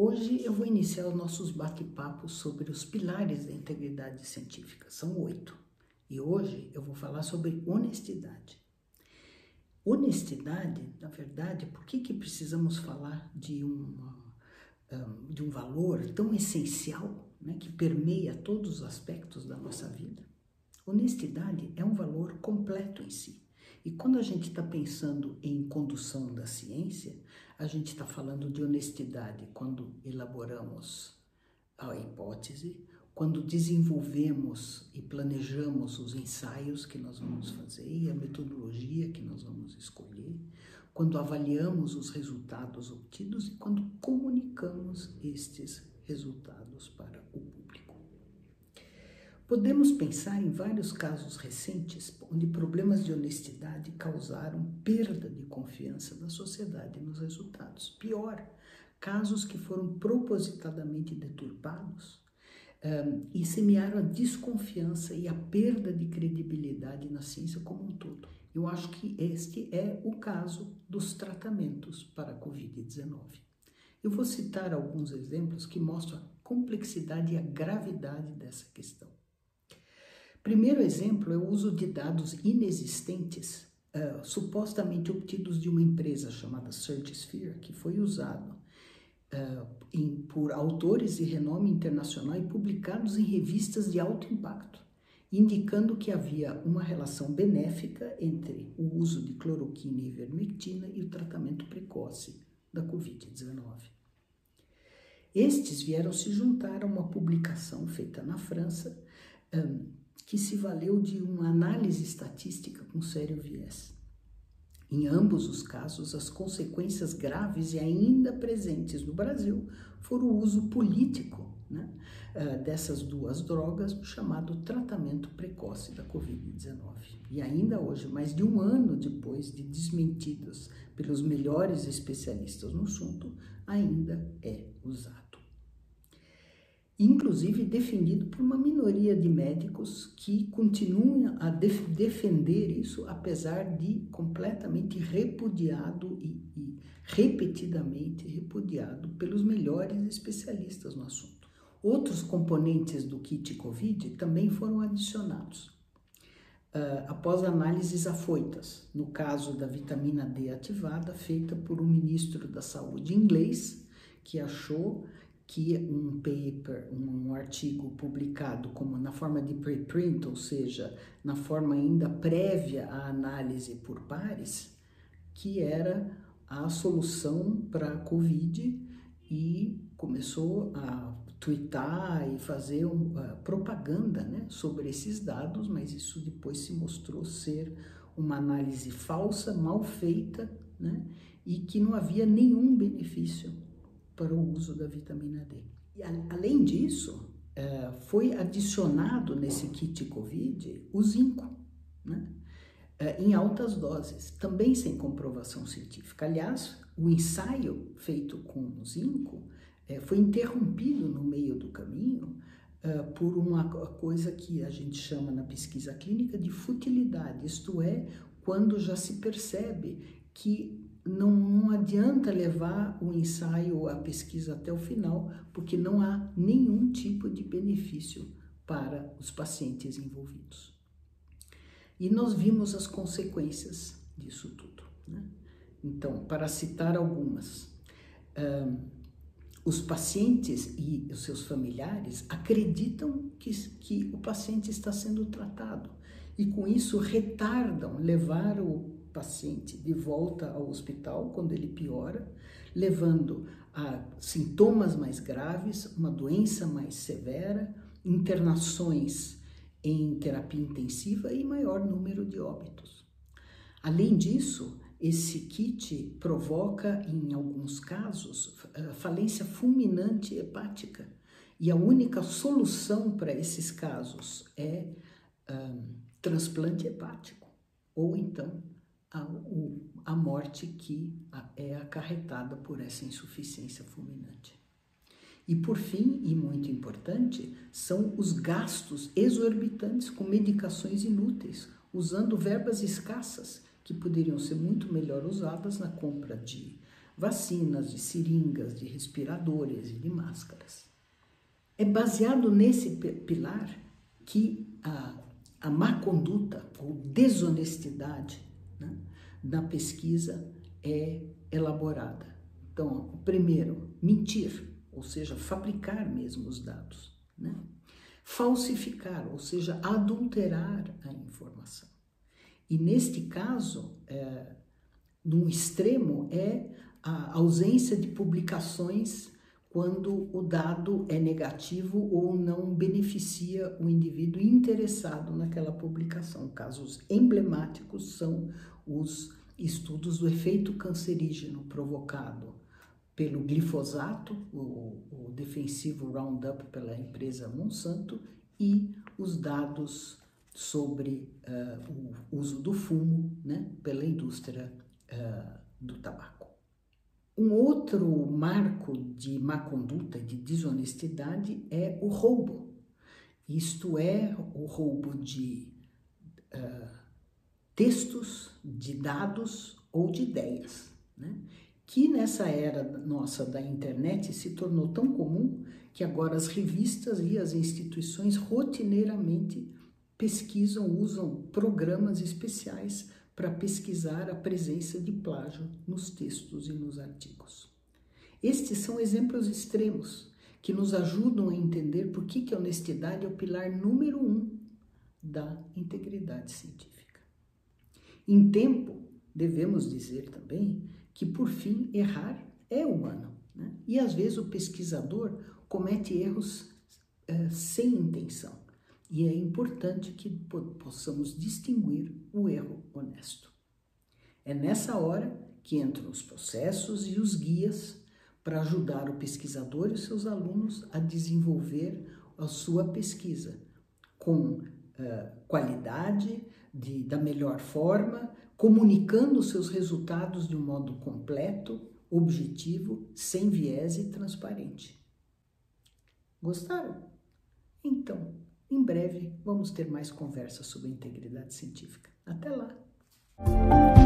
Hoje eu vou iniciar os nossos bate-papos sobre os pilares da integridade científica. São oito. E hoje eu vou falar sobre honestidade. Honestidade, na verdade, por que, que precisamos falar de, uma, de um valor tão essencial né, que permeia todos os aspectos da nossa vida? Honestidade é um valor completo em si. E quando a gente está pensando em condução da ciência, a gente está falando de honestidade quando elaboramos a hipótese, quando desenvolvemos e planejamos os ensaios que nós vamos fazer e a metodologia que nós vamos escolher, quando avaliamos os resultados obtidos e quando comunicamos estes resultados para o público. Podemos pensar em vários casos recentes onde problemas de honestidade causaram perda de confiança da sociedade nos resultados. Pior, casos que foram propositadamente deturpados um, e semearam a desconfiança e a perda de credibilidade na ciência como um todo. Eu acho que este é o caso dos tratamentos para a Covid-19. Eu vou citar alguns exemplos que mostram a complexidade e a gravidade dessa questão. Primeiro exemplo é o uso de dados inexistentes, uh, supostamente obtidos de uma empresa chamada SearchSphere, que foi usado uh, em, por autores de renome internacional e publicados em revistas de alto impacto, indicando que havia uma relação benéfica entre o uso de cloroquina e ivermectina e o tratamento precoce da Covid-19. Estes vieram se juntar a uma publicação feita na França, um, que se valeu de uma análise estatística com sério viés. Em ambos os casos, as consequências graves e ainda presentes no Brasil foram o uso político né, eh, dessas duas drogas, chamado tratamento precoce da Covid-19. E ainda hoje, mais de um ano depois de desmentidos pelos melhores especialistas no assunto, ainda é usado inclusive defendido por uma minoria de médicos que continuam a def defender isso, apesar de completamente repudiado e, e, repetidamente repudiado pelos melhores especialistas no assunto. Outros componentes do kit COVID também foram adicionados. Uh, após análises afoitas, no caso da vitamina D ativada, feita por um ministro da saúde inglês, que achou que um paper, um artigo publicado como na forma de preprint, ou seja, na forma ainda prévia à análise por pares, que era a solução para a Covid e começou a twittar e fazer uh, propaganda né, sobre esses dados, mas isso depois se mostrou ser uma análise falsa, mal feita, né, e que não havia nenhum benefício para o uso da vitamina D. E, além disso, é, foi adicionado nesse kit COVID o zinco, né? É, em altas doses, também sem comprovação científica. Aliás, o ensaio feito com zinco é, foi interrompido no meio do caminho por uma coisa que a gente chama na pesquisa clínica de futilidade, isto é, quando já se percebe que não, não adianta levar o ensaio, a pesquisa até o final, porque não há nenhum tipo de benefício para os pacientes envolvidos. E nós vimos as consequências disso tudo. Né? Então, para citar algumas, um, os pacientes e os seus familiares acreditam que, que o paciente está sendo tratado e com isso retardam levar o paciente de volta ao hospital quando ele piora, levando a sintomas mais graves, uma doença mais severa, internações em terapia intensiva e maior número de óbitos. Além disso, esse kit provoca, em alguns casos, falência fulminante hepática. E a única solução para esses casos é um, transplante hepático, ou então a, a morte que é acarretada por essa insuficiência fulminante. E por fim, e muito importante, são os gastos exorbitantes com medicações inúteis, usando verbas escassas que poderiam ser muito melhor usadas na compra de vacinas, de seringas, de respiradores e de máscaras. É baseado nesse pilar que a, a má conduta ou desonestidade na pesquisa é elaborada. Então, primeiro, mentir, ou seja, fabricar mesmo os dados. Né? Falsificar, ou seja, adulterar a informação. E neste caso, é, num extremo, é a ausência de publicações quando o dado é negativo ou não beneficia o indivíduo interessado naquela publicação. Casos emblemáticos são os estudos do efeito cancerígeno provocado pelo glifosato, o, o defensivo Roundup pela empresa Monsanto, e os dados sobre uh, o uso do fumo né, pela indústria uh, do tabaco. Um outro marco de má conduta, de desonestidade, é o roubo. Isto é, o roubo de uh, textos, de dados ou de ideias, né? que nessa era nossa da internet se tornou tão comum que agora as revistas e as instituições rotineiramente pesquisam, usam programas especiais para pesquisar a presença de plágio nos textos e nos artigos. Estes são exemplos extremos que nos ajudam a entender por que, que a honestidade é o pilar número um da integridade científica. Em tempo, devemos dizer também que, por fim, errar é humano. Né? E às vezes o pesquisador comete erros é, sem intenção. E é importante que possamos distinguir o erro honesto. É nessa hora que entram os processos e os guias para ajudar o pesquisador e os seus alunos a desenvolver a sua pesquisa com uh, qualidade, de, da melhor forma, comunicando seus resultados de um modo completo, objetivo, sem viés e transparente. Gostaram? Então, em breve vamos ter mais conversas sobre integridade científica. Até lá!